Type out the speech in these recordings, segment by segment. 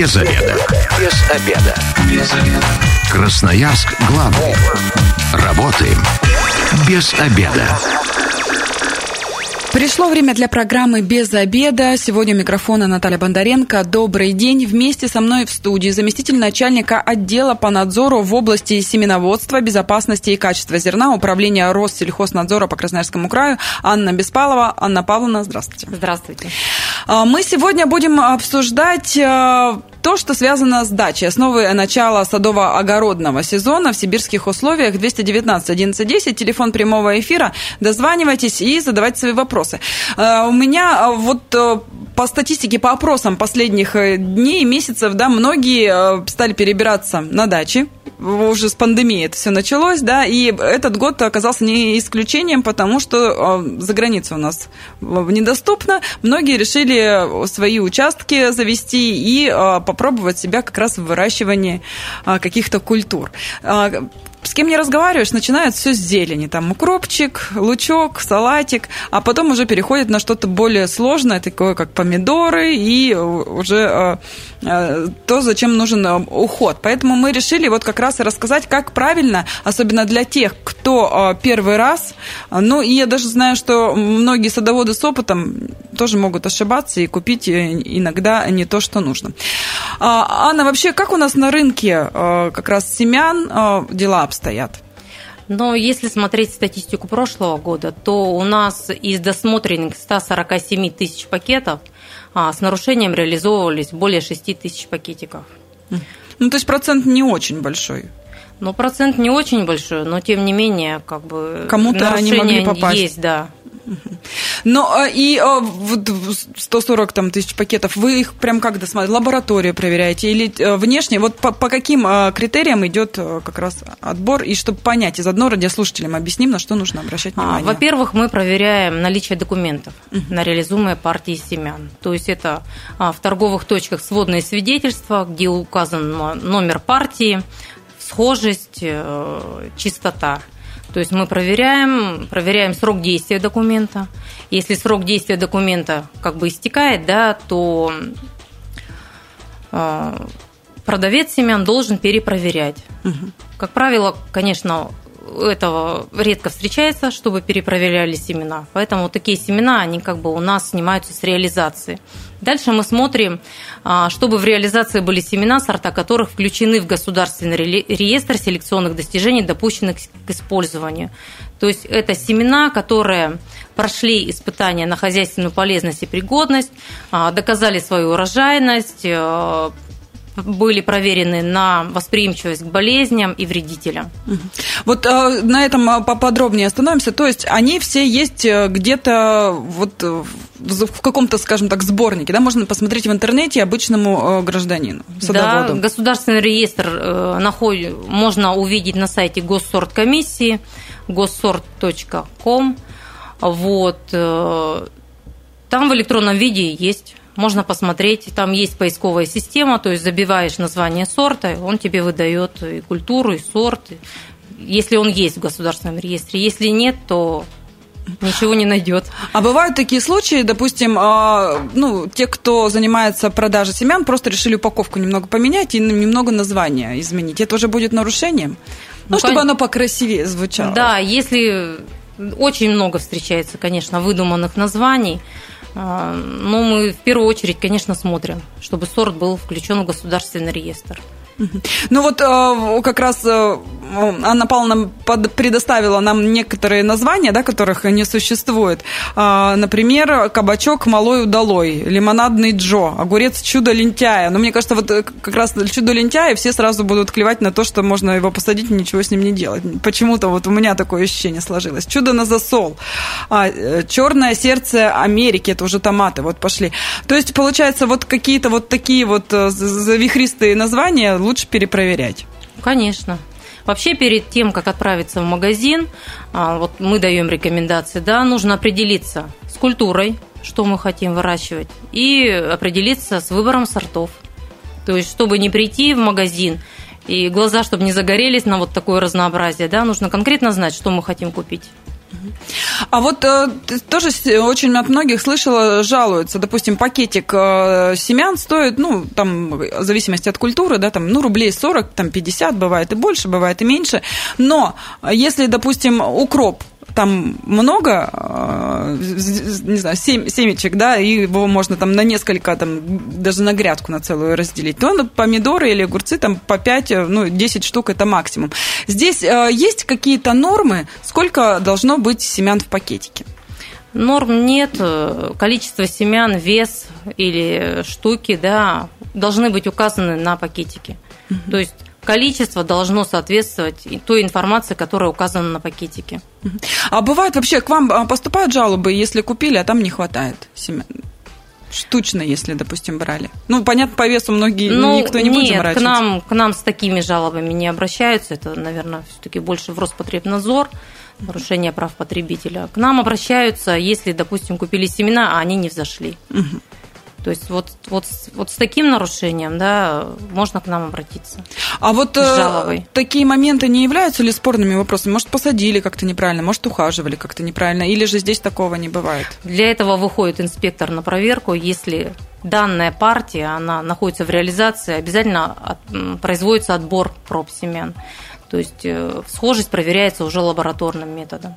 Без обеда. Без обеда. Без обеда. Красноярск главный. Работаем без обеда. Пришло время для программы «Без обеда». Сегодня у микрофона Наталья Бондаренко. Добрый день. Вместе со мной в студии заместитель начальника отдела по надзору в области семеноводства, безопасности и качества зерна Управления Россельхознадзора по Красноярскому краю Анна Беспалова. Анна Павловна, здравствуйте. Здравствуйте. А, мы сегодня будем обсуждать а, то, что связано с дачей. Основы начала садово-огородного сезона в сибирских условиях 219 1110, телефон прямого эфира. Дозванивайтесь и задавайте свои вопросы. Э, у меня э, вот э, по статистике, по опросам последних дней, месяцев, да, многие стали перебираться на дачи. Уже с пандемией это все началось, да, и этот год оказался не исключением, потому что за границей у нас недоступно. Многие решили свои участки завести и попробовать себя как раз в выращивании каких-то культур. С кем не разговариваешь, начинают все с зелени. Там укропчик, лучок, салатик, а потом уже переходит на что-то более сложное, такое как помидоры и уже э, то, зачем нужен уход. Поэтому мы решили вот как раз и рассказать, как правильно, особенно для тех, кто э, первый раз, ну и я даже знаю, что многие садоводы с опытом тоже могут ошибаться и купить э, иногда не то, что нужно. А, Анна, вообще, как у нас на рынке как раз семян дела обстоят? Но если смотреть статистику прошлого года, то у нас из досмотренных 147 тысяч пакетов а, с нарушением реализовывались более 6 тысяч пакетиков. Ну, то есть процент не очень большой. Ну, процент не очень большой, но тем не менее, как бы кому-то они могли попасть. есть, да. Ну, а, и а, вот 140 там, тысяч пакетов, вы их прям как досматриваете? Лабораторию проверяете или э, внешне? Вот по, по каким а, критериям идет э, как раз отбор? И чтобы понять, из одного радиослушателям объясним, на что нужно обращать внимание. Во-первых, мы проверяем наличие документов на реализуемые партии семян. То есть это в торговых точках сводные свидетельства, где указан номер партии, схожесть, э, чистота. То есть мы проверяем, проверяем срок действия документа. Если срок действия документа как бы истекает, да, то э, продавец семян должен перепроверять. Угу. Как правило, конечно, этого редко встречается, чтобы перепроверяли семена. Поэтому такие семена, они как бы у нас снимаются с реализации. Дальше мы смотрим, а, чтобы в реализации были семена, сорта которых включены в государственный реестр селекционных достижений, допущенных к использованию. То есть это семена, которые прошли испытания на хозяйственную полезность и пригодность, а, доказали свою урожайность, а, были проверены на восприимчивость к болезням и вредителям. Вот э, на этом а, поподробнее остановимся. То есть они все есть э, где-то вот э, в каком-то, скажем так, сборнике, да, можно посмотреть в интернете обычному гражданину, садоводу. Да, государственный реестр находит, можно увидеть на сайте госсорткомиссии госсорт.ком. Вот. Там в электронном виде есть можно посмотреть, там есть поисковая система, то есть забиваешь название сорта, он тебе выдает и культуру, и сорт, если он есть в государственном реестре. Если нет, то ничего не найдет. А бывают такие случаи, допустим, а, ну, те, кто занимается продажей семян, просто решили упаковку немного поменять и немного название изменить. Это уже будет нарушением? Ну, ну чтобы кон... оно покрасивее звучало. Да, если очень много встречается, конечно, выдуманных названий, но мы в первую очередь, конечно, смотрим, чтобы сорт был включен в государственный реестр. Ну вот э, как раз э, Анна Павловна предоставила нам некоторые названия, да, которых не существует. А, например, кабачок малой удалой, лимонадный Джо, огурец чудо лентяя. Но мне кажется, вот э, как раз чудо лентяя все сразу будут клевать на то, что можно его посадить и ничего с ним не делать. Почему-то вот у меня такое ощущение сложилось. Чудо на засол. А, черное сердце Америки, это уже томаты, вот пошли. То есть, получается, вот какие-то вот такие вот завихристые названия лучше перепроверять. Конечно. Вообще перед тем, как отправиться в магазин, а, вот мы даем рекомендации, да, нужно определиться с культурой, что мы хотим выращивать, и определиться с выбором сортов. То есть, чтобы не прийти в магазин и глаза, чтобы не загорелись на вот такое разнообразие, да, нужно конкретно знать, что мы хотим купить. А вот э, тоже очень от многих слышала, жалуются, допустим, пакетик э, семян стоит, ну, там, в зависимости от культуры, да, там, ну, рублей 40, там, 50, бывает и больше, бывает и меньше, но если, допустим, укроп там много, э, не знаю, сем, семечек, да, и его можно там на несколько, там, даже на грядку на целую разделить, то на помидоры или огурцы там по 5, э, ну, 10 штук это максимум. Здесь э, есть какие-то нормы, сколько должно быть семян в пакетике? Норм нет, количество семян, вес или штуки, да, должны быть указаны на пакетике. Угу. То есть количество должно соответствовать той информации, которая указана на пакетике. А бывает вообще, к вам а, поступают жалобы, если купили, а там не хватает семян? Штучно, если, допустим, брали. Ну, понятно, по весу многие ну, никто не нет, будет заморачиваться. К нам, к нам с такими жалобами не обращаются. Это, наверное, все-таки больше в Роспотребнадзор нарушение прав потребителя. К нам обращаются, если, допустим, купили семена, а они не взошли. Угу. То есть вот, вот, вот с таким нарушением, да, можно к нам обратиться. А вот э, такие моменты не являются ли спорными вопросами? Может, посадили как-то неправильно, может, ухаживали как-то неправильно, или же здесь такого не бывает? Для этого выходит инспектор на проверку, если данная партия, она находится в реализации, обязательно от, производится отбор проб семян. То есть э, схожесть проверяется уже лабораторным методом.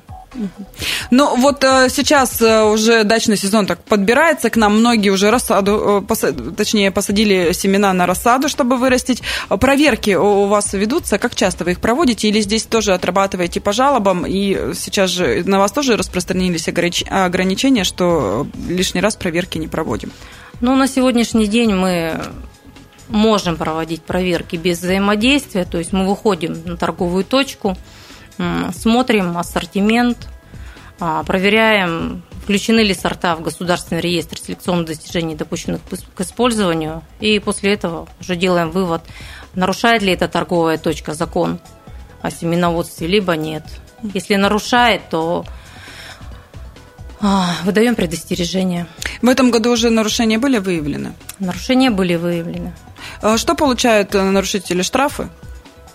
Ну, вот э, сейчас э, уже дачный сезон так подбирается к нам. Многие уже рассаду, э, точнее, посадили семена на рассаду, чтобы вырастить. Проверки у вас ведутся? Как часто вы их проводите? Или здесь тоже отрабатываете по жалобам? И сейчас же на вас тоже распространились ограничения, что лишний раз проверки не проводим? Ну, на сегодняшний день мы можем проводить проверки без взаимодействия, то есть мы выходим на торговую точку, смотрим ассортимент, а, проверяем, включены ли сорта в государственный реестр селекционных достижений, допущенных к использованию, и после этого уже делаем вывод, нарушает ли эта торговая точка закон о семеноводстве, либо нет. Если нарушает, то а, выдаем предостережение. В этом году уже нарушения были выявлены? Нарушения были выявлены. А что получают э, нарушители штрафы?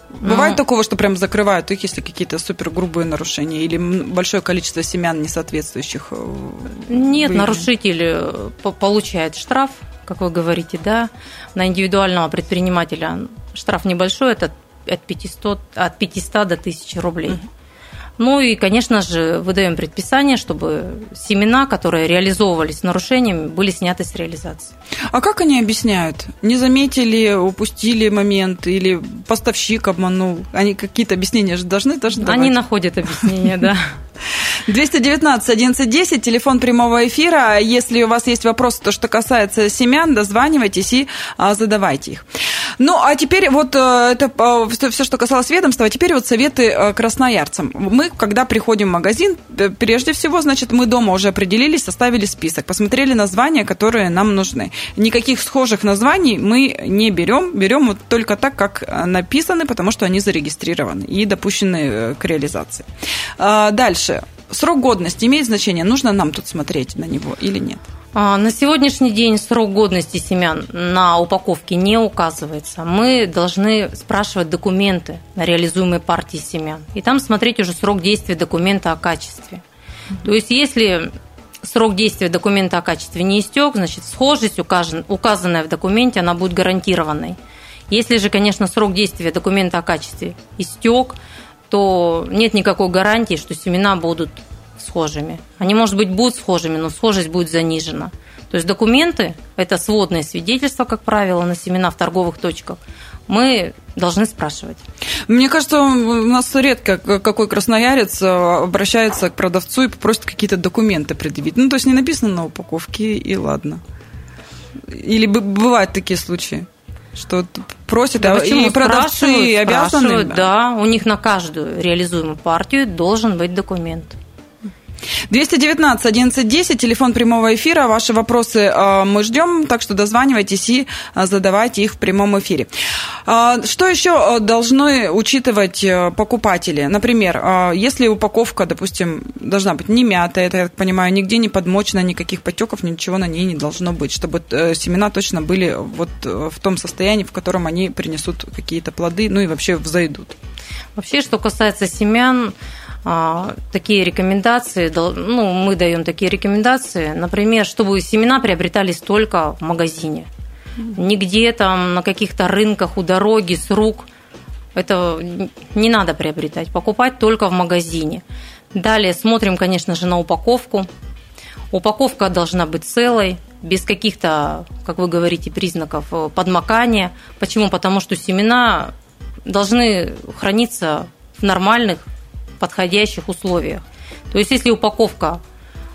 Бывает такого, что прям закрывают их, если какие-то супер грубые нарушения или большое количество семян несоответствующих? Э, Нет, выявлен? нарушитель э, получает штраф, как вы говорите, да. На индивидуального предпринимателя штраф небольшой, это от 500, от 500 до 1000 рублей. Ну и, конечно же, выдаем предписание, чтобы семена, которые реализовывались с нарушениями, были сняты с реализации. А как они объясняют? Не заметили, упустили момент или поставщик обманул? Они какие-то объяснения же должны тоже давать? Они находят объяснение, да. 219 1110, телефон прямого эфира. Если у вас есть вопросы, то, что касается семян, дозванивайтесь и а, задавайте их. Ну, а теперь вот э, это э, все, что касалось ведомства, а теперь вот советы э, красноярцам. Мы, когда приходим в магазин, прежде всего, значит, мы дома уже определились, составили список, посмотрели названия, которые нам нужны. Никаких схожих названий мы не берем, берем вот только так, как написаны, потому что они зарегистрированы и допущены к реализации. А, дальше. Срок годности имеет значение? Нужно нам тут смотреть на него или нет? А, на сегодняшний день срок годности семян на упаковке не указывается. Мы должны спрашивать документы на реализуемые партии семян. И там смотреть уже срок действия документа о качестве. То есть, если срок действия документа о качестве не истек, значит, схожесть, указанная в документе, она будет гарантированной. Если же, конечно, срок действия документа о качестве истек, то нет никакой гарантии, что семена будут схожими. Они, может быть, будут схожими, но схожесть будет занижена. То есть документы – это сводные свидетельства, как правило, на семена в торговых точках. Мы должны спрашивать. Мне кажется, у нас редко какой красноярец э, обращается к продавцу и просит какие-то документы предъявить. Ну, то есть не написано на упаковке, и ладно. Или бывают такие случаи? Что просят, да, и продавцы обязаны. Да, у них на каждую реализуемую партию должен быть документ. 219 1110, телефон прямого эфира. Ваши вопросы э, мы ждем, так что дозванивайтесь и э, задавайте их в прямом эфире. А, что еще должны учитывать э, покупатели? Например, если упаковка, допустим, должна быть не мятая, это, я так понимаю, нигде не подмочена, никаких потеков, ничего на ней не должно быть, чтобы семена точно были вот в том состоянии, в котором они принесут какие-то плоды, ну и вообще взойдут. Вообще, что касается семян, а, такие рекомендации, ну, мы даем такие рекомендации, например, чтобы семена приобретались только в магазине. Нигде там на каких-то рынках у дороги с рук это не надо приобретать, покупать только в магазине. Далее смотрим, конечно же, на упаковку. Упаковка должна быть целой, без каких-то, как вы говорите, признаков э, подмокания. Почему? Потому что семена должны храниться в нормальных, подходящих условиях. То есть, если упаковка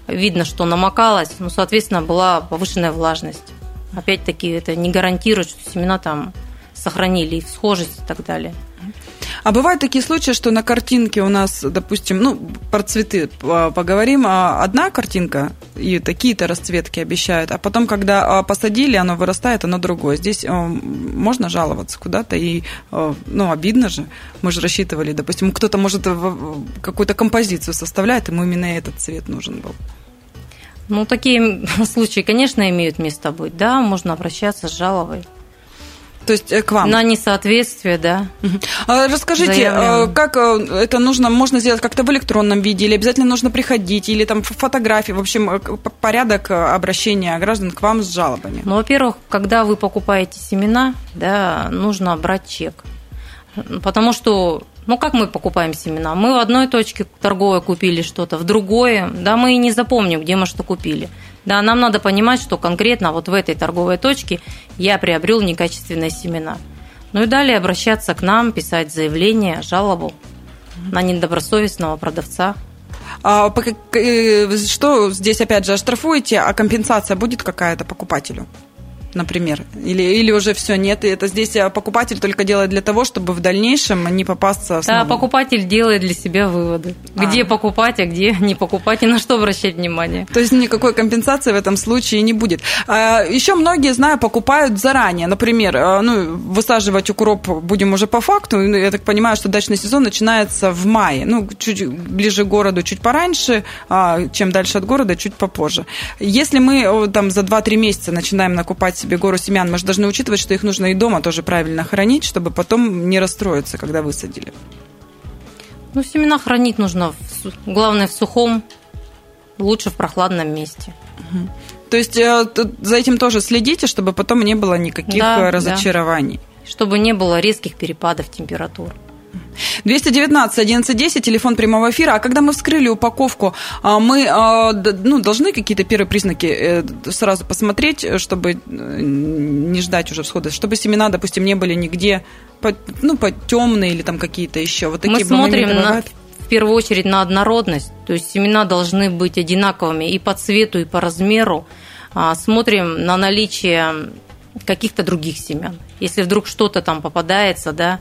видно, что намокалась, ну, соответственно, была повышенная влажность. Опять-таки, это не гарантирует, что семена там сохранили их схожесть и так далее. А бывают такие случаи, что на картинке у нас, допустим, ну, про цветы поговорим, а одна картинка, и такие-то расцветки обещают, а потом, когда а, посадили, оно вырастает, оно другое. Здесь а, можно жаловаться куда-то, и, а, ну, обидно же. Мы же рассчитывали, допустим, кто-то, может, какую-то композицию составляет, ему именно этот цвет нужен был. Ну, такие случаи, конечно, имеют место быть, да, можно обращаться с жалобой. То есть э, к вам? На несоответствие, да. А расскажите, Заявлено. Э, как э, это нужно, можно сделать как-то в электронном виде, или обязательно нужно приходить, или там фотографии, в общем, порядок обращения граждан к вам с жалобами? Ну, во-первых, когда вы покупаете семена, да, нужно брать чек. Потому что ну, как мы покупаем семена? Мы в одной точке торговой купили что-то, в другой, да, мы и не запомним, где мы что купили. Да, нам надо понимать, что конкретно вот в этой торговой точке я приобрел некачественные семена. Ну и далее обращаться к нам, писать заявление, жалобу на недобросовестного продавца. А, э, что здесь опять же оштрафуете, а компенсация будет какая-то покупателю? Например? Или, или уже все нет, и это здесь э, покупатель только делает для того, чтобы в дальнейшем не попасться снова? Да, покупатель делает для себя выводы. А. Где покупать, а где не покупать, и на что обращать внимание. То есть никакой компенсации в этом случае не будет. А, еще многие, знаю, покупают заранее. Например, ну, высаживать укроп будем уже по факту. Ну, я так понимаю, что дачный сезон начинается в мае. Ну, чуть ближе к городу, чуть пораньше, а, чем дальше от города, чуть попозже. Если мы там за 2-3 месяца начинаем накупать себе гору семян, мы же должны учитывать, что их нужно и дома тоже правильно хранить, чтобы потом не расстроиться, когда высадили. Ну, семена хранить нужно, в, главное, в сухом, лучше в прохладном месте. Угу. То есть э, за этим тоже следите, чтобы потом не было никаких да, разочарований. Да. Чтобы не было резких перепадов температур. 219 1110, телефон прямого эфира. А когда мы вскрыли упаковку, а, мы а, ну, должны какие-то первые признаки э, сразу посмотреть, чтобы э, не ждать уже всхода, чтобы семена, допустим, не были нигде ну, темные или там какие-то еще. Вот такие мы смотрим на, в первую очередь на однородность, то есть семена должны быть одинаковыми и по цвету, и по размеру. А, смотрим на наличие каких-то других семян. Если вдруг что-то там попадается, да,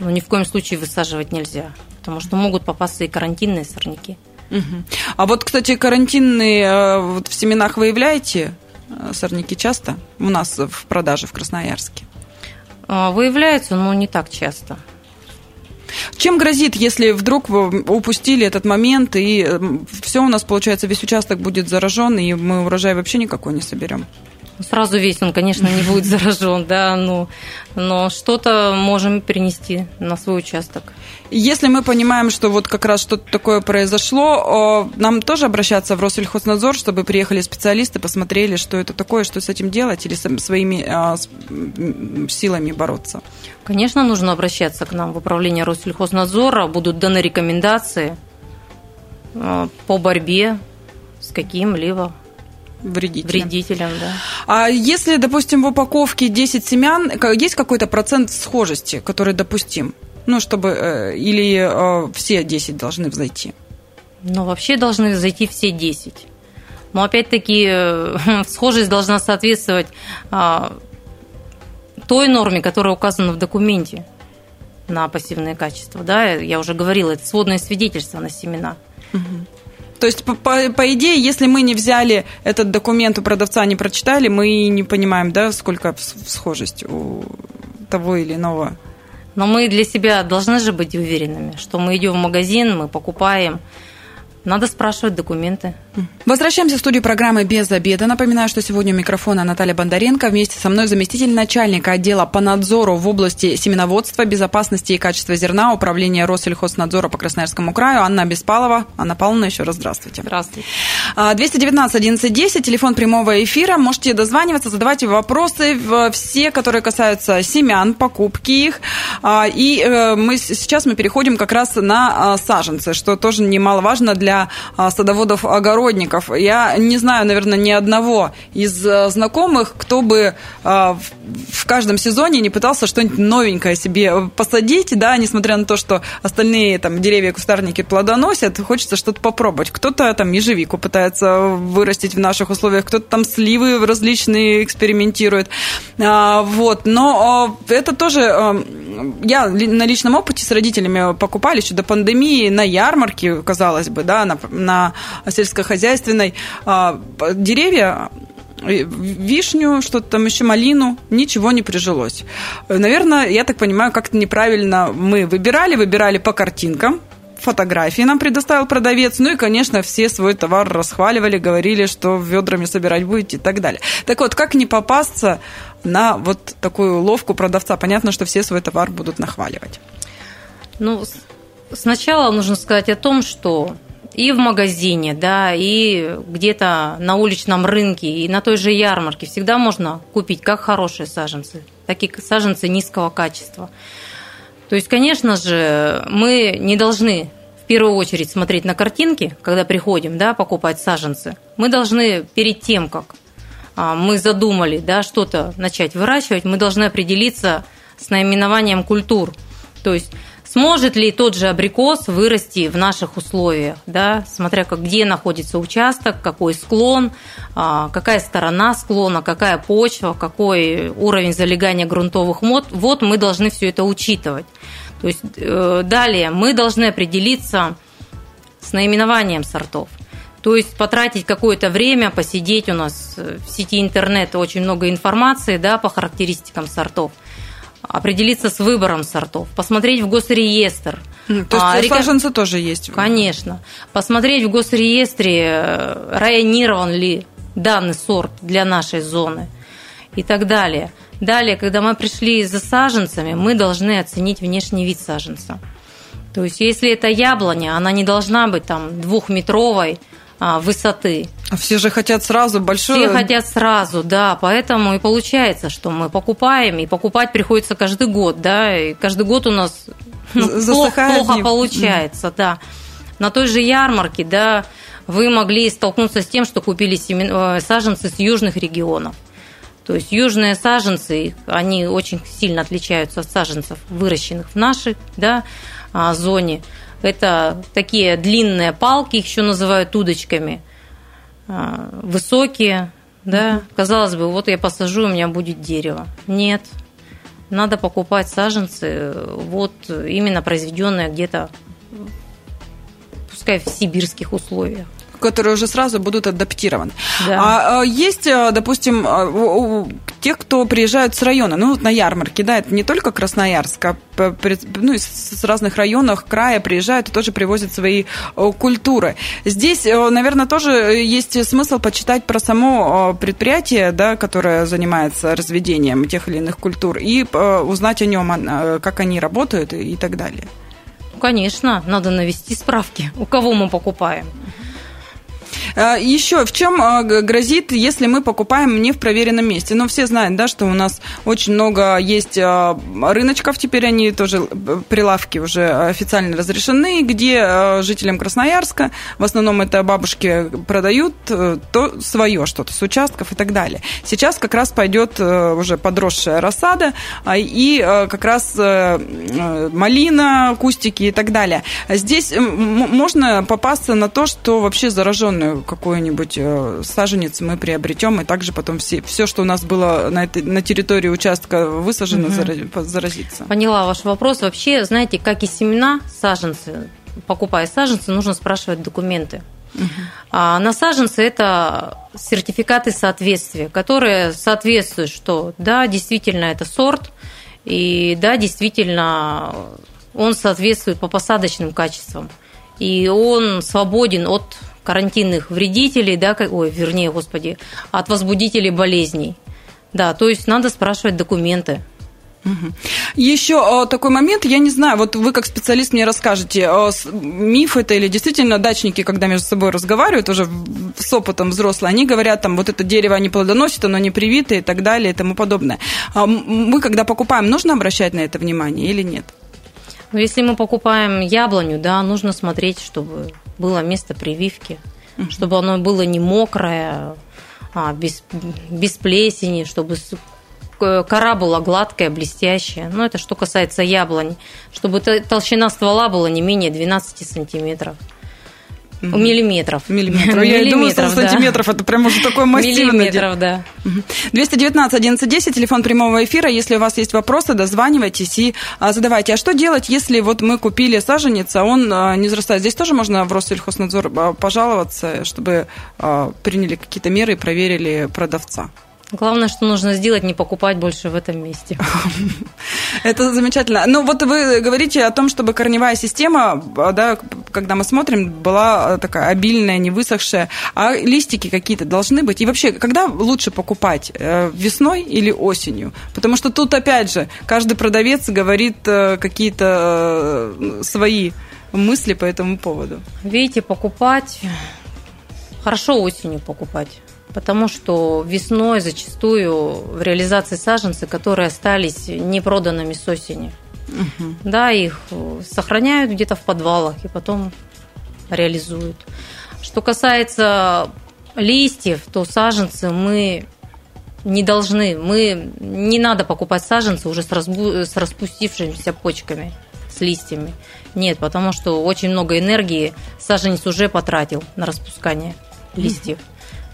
но ну, ни в коем случае высаживать нельзя, потому что могут попасться и карантинные сорняки. Угу. А вот, кстати, карантинные э, вот в семенах выявляете э, сорняки часто у нас в продаже в Красноярске? А, выявляются, но не так часто. Чем грозит, если вдруг вы упустили этот момент, и э, все у нас, получается, весь участок будет заражен, и мы урожай вообще никакой не соберем? Сразу весь он, конечно, не будет заражен, да, но, но что-то можем перенести на свой участок. Если мы понимаем, что вот как раз что-то такое произошло, нам тоже обращаться в Россельхознадзор, чтобы приехали специалисты, посмотрели, что это такое, что с этим делать, или своими а, силами бороться? Конечно, нужно обращаться к нам в управление Россельхознадзора, будут даны рекомендации а, по борьбе с каким-либо вредителям. Вредителям, да. А если, допустим, в упаковке 10 семян, есть какой-то процент схожести, который допустим? Ну, чтобы... Э, или э, все 10 должны взойти? Ну, вообще должны взойти все 10. Но опять-таки э, схожесть должна соответствовать а, той норме, которая указана в документе на пассивные качества. Да? Я уже говорила, это сводное свидетельство на семена. Угу. То есть, по, по, по идее, если мы не взяли этот документ у продавца, не прочитали, мы не понимаем, да, сколько схожесть у того или иного. Но мы для себя должны же быть уверенными, что мы идем в магазин, мы покупаем надо спрашивать документы. Возвращаемся в студию программы «Без обеда». Напоминаю, что сегодня у микрофона Наталья Бондаренко. Вместе со мной заместитель начальника отдела по надзору в области семеноводства, безопасности и качества зерна Управления Россельхознадзора по Красноярскому краю Анна Беспалова. Анна Павловна, еще раз здравствуйте. Здравствуйте. 219 11 10, телефон прямого эфира. Можете дозваниваться, задавайте вопросы, все, которые касаются семян, покупки их. А, и э, мы сейчас мы переходим как раз на а, саженцы, что тоже немаловажно для для а, садоводов-огородников. Я не знаю, наверное, ни одного из а, знакомых, кто бы а, в каждом сезоне не пытался что-нибудь новенькое себе посадить, да, несмотря на то, что остальные там деревья, кустарники плодоносят, хочется что-то попробовать. Кто-то там ежевику пытается вырастить в наших условиях, кто-то там сливы различные экспериментирует. Вот, но это тоже я на личном опыте с родителями покупали еще до пандемии на ярмарке, казалось бы, да, на, на сельскохозяйственной а, деревья вишню, что-то там еще, малину, ничего не прижилось. Наверное, я так понимаю, как-то неправильно мы выбирали, выбирали по картинкам, фотографии нам предоставил продавец. Ну и, конечно, все свой товар расхваливали, говорили, что ведрами собирать будете и так далее. Так вот, как не попасться на вот такую ловку продавца? Понятно, что все свой товар будут нахваливать. Ну, сначала нужно сказать о том, что и в магазине, да, и где-то на уличном рынке, и на той же ярмарке всегда можно купить как хорошие саженцы, так и саженцы низкого качества. То есть, конечно же, мы не должны в первую очередь смотреть на картинки, когда приходим, да, покупать саженцы. Мы должны перед тем, как а, мы задумали, да, что-то начать выращивать, мы должны определиться с наименованием культур. То есть Сможет ли тот же абрикос вырасти в наших условиях, да, смотря как, где находится участок, какой склон, а, какая сторона склона, какая почва, какой уровень залегания грунтовых вод, вот мы должны все это учитывать. То есть э, далее мы должны определиться с наименованием сортов. То есть потратить какое-то время, посидеть у нас в сети интернета очень много информации да, по характеристикам сортов – определиться с выбором сортов, посмотреть в госреестр. То есть а, саженцы тоже есть? Конечно. Посмотреть в госреестре, э, районирован ли данный сорт для нашей зоны и так далее. Далее, когда мы пришли за саженцами, мы должны оценить внешний вид саженца. То есть, если это яблоня, она не должна быть там двухметровой, а, высоты. А все же хотят сразу большое. Все хотят сразу, да, поэтому и получается, что мы покупаем, и покупать приходится каждый год, да, и каждый год у нас ну, плохо, плохо получается, да. На той же ярмарке, да, вы могли столкнуться с тем, что купили семен... Э, саженцы с южных регионов. То есть южные саженцы, они очень сильно отличаются от саженцев, выращенных в нашей да, а, зоне. Это такие длинные палки, их еще называют удочками, а, высокие, да. Казалось бы, вот я посажу, у меня будет дерево. Нет, надо покупать саженцы, вот именно произведенные где-то, пускай в сибирских условиях которые уже сразу будут адаптированы. Да. А, а есть, э, допустим, э, у тех, кто приезжают с района, ну, вот на ярмарке, да, это не только Красноярск, а ну, с разных районов края приезжают и тоже привозят свои э, культуры. Здесь, наверное, тоже есть смысл почитать про само предприятие, да, которое занимается разведением тех или иных культур, и узнать о нем, как они работают и так далее. Конечно, надо навести справки, у кого мы покупаем. А, Еще в чем а, грозит, если мы покупаем не в проверенном месте? Ну, все знают, да, что у нас очень много есть а, рыночков, теперь они тоже, э, прилавки уже официально разрешены, где жителям Красноярска, в основном это бабушки продают э, то свое что-то с участков и так далее. Сейчас как раз пойдет э, уже подросшая рассада и как раз малина, кустики и так далее. Здесь можно попасться на то, что вообще зараженную какой-нибудь э, саженец мы приобретем, и также потом все, все что у нас было на, этой, на территории участка высажено, угу. заразится. Поняла ваш вопрос. Вообще, знаете, как и семена, саженцы, покупая саженцы, нужно спрашивать документы. Угу. А на саженцы это сертификаты соответствия, которые соответствуют, что да, действительно это сорт, и да, действительно он соответствует по посадочным качествам. и он свободен от карантинных вредителей, да, ой, вернее, господи, от возбудителей болезней. Да, то есть надо спрашивать документы. Еще такой момент, я не знаю, вот вы как специалист мне расскажете, миф это или действительно дачники, когда между собой разговаривают уже с опытом взрослые, они говорят, там, вот это дерево не плодоносит, оно не привито и так далее и тому подобное. А мы, когда покупаем, нужно обращать на это внимание или нет? Ну, если мы покупаем яблоню, да, нужно смотреть, чтобы было место прививки, чтобы оно было не мокрое, а, без, без плесени, чтобы кора была гладкая, блестящая. Ну, это что касается яблонь. Чтобы толщина ствола была не менее 12 сантиметров. Mm-hmm. Миллиметров. Миллиметров. Я думаю, да. сантиметров. Это прям уже такой массивный. Миллиметров, да. 219 1110, телефон прямого эфира. Если у вас есть вопросы, дозванивайтесь и а, задавайте. А что делать, если вот мы купили саженец, а он а, не взрастает? Здесь тоже можно в Россельхознадзор а, пожаловаться, чтобы приняли какие-то меры и проверили продавца. Главное, что нужно сделать, не покупать больше в этом месте. Это замечательно. Ну, вот вы говорите о том, чтобы корневая система, да, когда мы смотрим, была такая обильная, не высохшая, а листики какие-то должны быть. И вообще, когда лучше покупать, э, весной или осенью? Потому что тут, опять же, каждый продавец говорит э, какие-то э, свои мысли по этому поводу. Видите, покупать хорошо осенью покупать потому что весной зачастую в реализации саженцы, которые остались непроданными с осени. Угу. Да, их сохраняют где-то в подвалах и потом реализуют. Что касается листьев, то саженцы мы не должны, мы не надо покупать саженцы уже с, разбу, с распустившимися почками, с листьями. Нет, потому что очень много энергии саженец уже потратил на распускание листьев.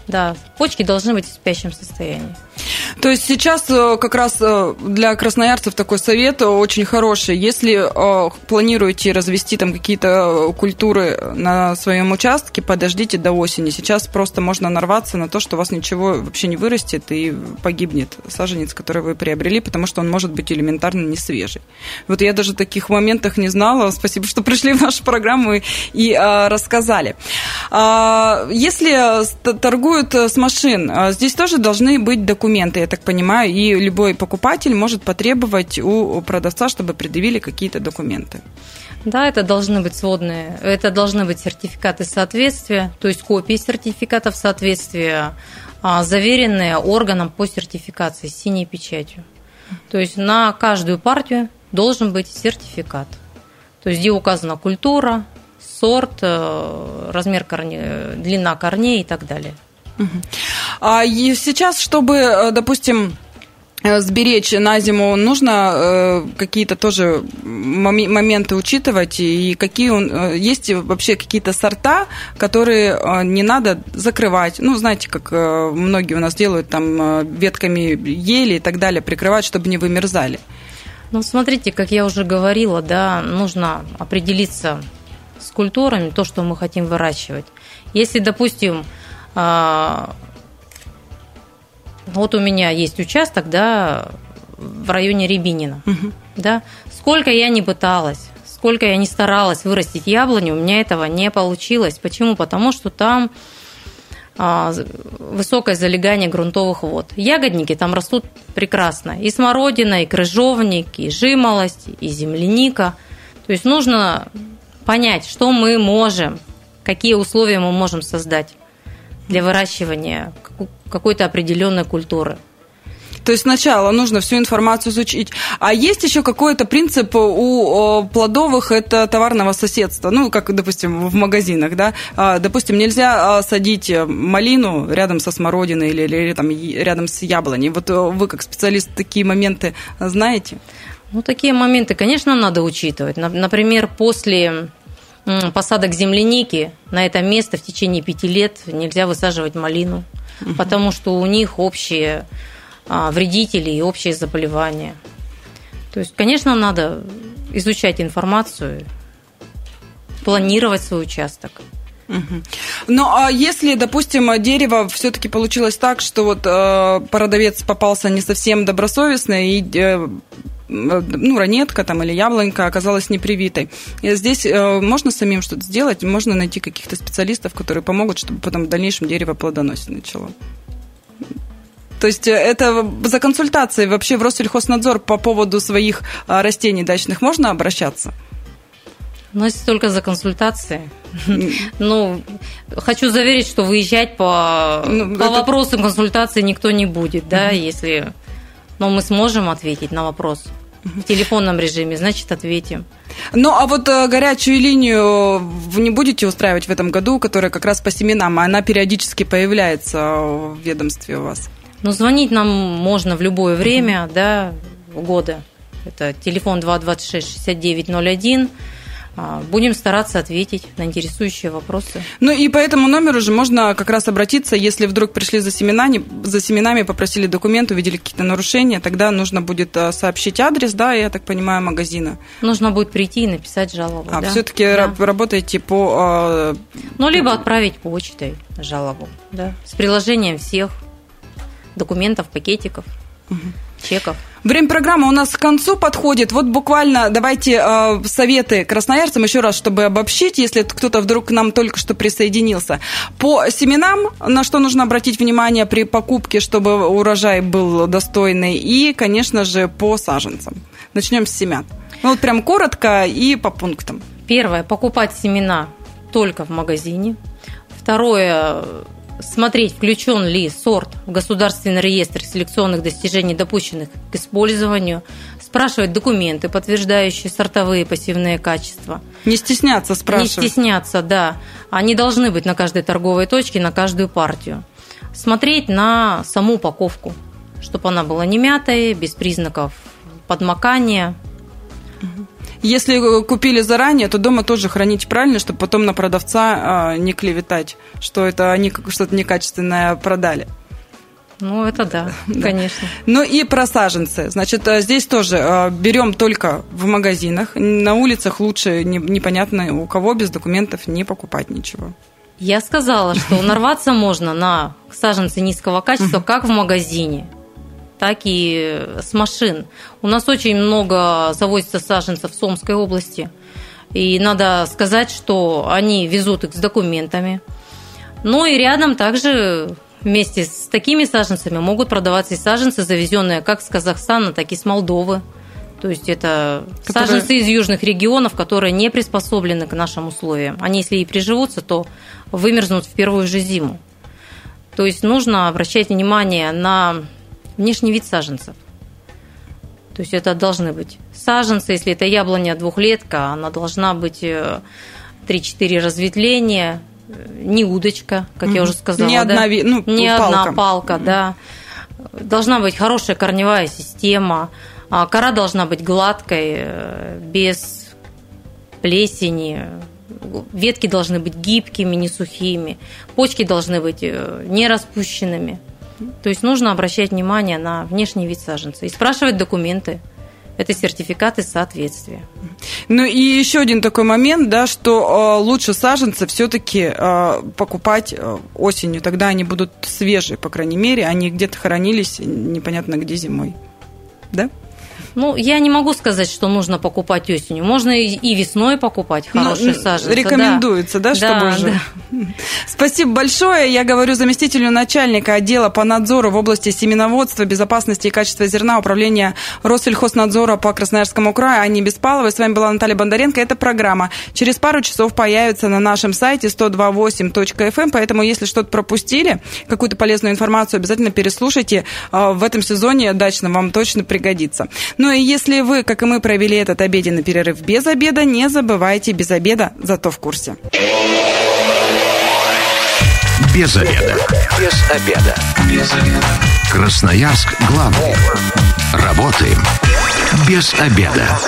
Да, почки должны быть в спящем состоянии. То есть сейчас э, как раз э, для красноярцев такой совет очень хороший. Если э, планируете развести там какие-то культуры на своем участке, подождите до осени. Сейчас просто можно нарваться на то, что у вас ничего вообще не вырастет и погибнет саженец, который вы приобрели, потому что он может быть элементарно не свежий. Вот я даже таких моментах не знала. Спасибо, что пришли в нашу программу и, и рассказали. А, если торгуют с машин, здесь тоже должны быть документы документы, я так понимаю, и любой покупатель может потребовать у продавца, чтобы предъявили какие-то документы. Да, это должны быть сводные, это должны быть сертификаты соответствия, то есть копии сертификатов соответствия, а, заверенные органом по сертификации с синей печатью. То есть на каждую партию должен быть сертификат. То есть где указана культура, сорт, э, размер корней, длина корней и так далее. А сейчас, чтобы, э, допустим, э, сберечь на зиму, нужно э, какие-то тоже моменты учитывать, и какие есть вообще какие-то сорта, которые не надо закрывать. Ну, знаете, как многие у нас делают там ветками ели и так далее, прикрывать, чтобы не вымерзали. Ну, смотрите, как я уже говорила, да, нужно определиться с культурами, то, что мы хотим выращивать. Если, допустим, вот у меня есть участок, да, в районе Рябинина, угу. да. Сколько я не пыталась, сколько я не старалась вырастить яблоню, у меня этого не получилось. Почему? Потому что там а, высокое залегание грунтовых вод. Ягодники там растут прекрасно. И смородина, и крыжовник, и жимолость, и земляника. То есть нужно понять, что мы можем, какие условия мы можем создать для выращивания какой-то определенной культуры. То есть сначала нужно всю информацию изучить. А есть еще какой-то принцип у плодовых, это товарного соседства. Ну, как, допустим, в магазинах, да. А, допустим, нельзя а, садить малину рядом со смородиной или, или там, рядом с яблоней. Вот э, вы, как специалист, такие моменты знаете? Ну, такие моменты, конечно, надо учитывать. Например, после посадок земляники на это место в течение пяти лет нельзя высаживать малину, угу. потому что у них общие а, вредители и общие заболевания. То есть, конечно, надо изучать информацию, планировать свой участок. Ну, а если, допустим, дерево все-таки получилось так, что вот э, продавец попался не совсем добросовестный и э, ну, ранетка там или яблонька оказалась непривитой. И здесь можно самим что-то сделать, можно найти каких-то специалистов, которые помогут, чтобы потом в дальнейшем дерево плодоносить начало. То есть это за консультацией вообще в Россельхознадзор по поводу своих растений дачных можно обращаться? Ну, если только за консультацией. Ну, хочу заверить, что выезжать по, ну, по это... вопросам консультации никто не будет, да, если... Но мы сможем ответить на вопрос в телефонном режиме, значит, ответим. Ну, а вот э, горячую линию вы не будете устраивать в этом году, которая как раз по семенам, а она периодически появляется в ведомстве у вас? Ну, звонить нам можно в любое время, да, года. Это телефон 226 6901. А, будем стараться ответить на интересующие вопросы. Ну и по этому номеру же можно как раз обратиться, если вдруг пришли за семенами, за семенами попросили документ, увидели какие-то нарушения, тогда нужно будет а, сообщить адрес, да, я так понимаю, магазина. Нужно будет прийти и написать жалобу. А да? все-таки да. работаете по... А, ну, либо отправить почтой жалобу, да, с приложением всех документов, пакетиков, угу. Чеков. Время программы у нас к концу подходит. Вот буквально давайте э, советы красноярцам еще раз, чтобы обобщить, если кто-то вдруг к нам только что присоединился. По семенам, на что нужно обратить внимание при покупке, чтобы урожай был достойный, и, конечно же, по саженцам. Начнем с семян. Ну вот прям коротко и по пунктам. Первое, покупать семена только в магазине. Второе, смотреть, включен ли сорт в государственный реестр селекционных достижений, допущенных к использованию, спрашивать документы, подтверждающие сортовые пассивные качества. Не стесняться спрашивать. Не стесняться, да. Они должны быть на каждой торговой точке, на каждую партию. Смотреть на саму упаковку, чтобы она была не мятая, без признаков подмокания, если э, купили заранее, то дома тоже хранить правильно, чтобы потом на продавца а, не клеветать, что это они что-то некачественное продали. Ну, это да, конечно. Ну и про саженцы. Значит, э, здесь тоже э, берем только в магазинах. На улицах лучше непонятно у кого без документов не покупать ничего. Я сказала, что нарваться можно на саженцы низкого качества, как в магазине так и с машин. У нас очень много завозится саженцев в Сомской области. И надо сказать, что они везут их с документами. Ну и рядом также вместе с такими саженцами могут продаваться и саженцы, завезенные как с Казахстана, так и с Молдовы. То есть это которые... саженцы из южных регионов, которые не приспособлены к нашим условиям. Они, если и приживутся, то вымерзнут в первую же зиму. То есть нужно обращать внимание на внешний вид саженцев. То есть это должны быть саженцы, если это яблоня двухлетка, она должна быть 3-4 э, разветвления, э, не удочка, как угу. я уже сказала. Не да? одна, ну, не палка. одна палка, угу. да. Должна быть хорошая корневая система, а кора должна быть гладкой, э, без плесени, ветки должны быть гибкими, не сухими, почки должны быть не распущенными. То есть нужно обращать внимание на внешний вид саженца и спрашивать документы. Это сертификаты соответствия. Ну и еще один такой момент, да, что э, лучше саженцы все-таки э, покупать э, осенью, тогда они будут свежие, по крайней мере, они где-то хранились непонятно где зимой, да? Ну, я не могу сказать, что нужно покупать осенью. Можно и весной покупать ну, хорошие ну, саженцы. Рекомендуется, да, да чтобы да, уже. Да. Спасибо большое. Я говорю заместителю начальника отдела по надзору в области семеноводства, безопасности и качества зерна управления Россельхознадзора по Красноярскому краю Анне Беспаловой. С вами была Наталья Бондаренко. Эта программа через пару часов появится на нашем сайте 128.fm, эм. поэтому если что-то пропустили, какую-то полезную информацию, обязательно переслушайте. А, в этом сезоне дачно вам точно пригодится. Ну ну и если вы, как и мы, провели этот обеденный перерыв без обеда, не забывайте без обеда, зато в курсе. Без обеда. Без обеда. Без обеда. Красноярск главный. Работаем без обеда.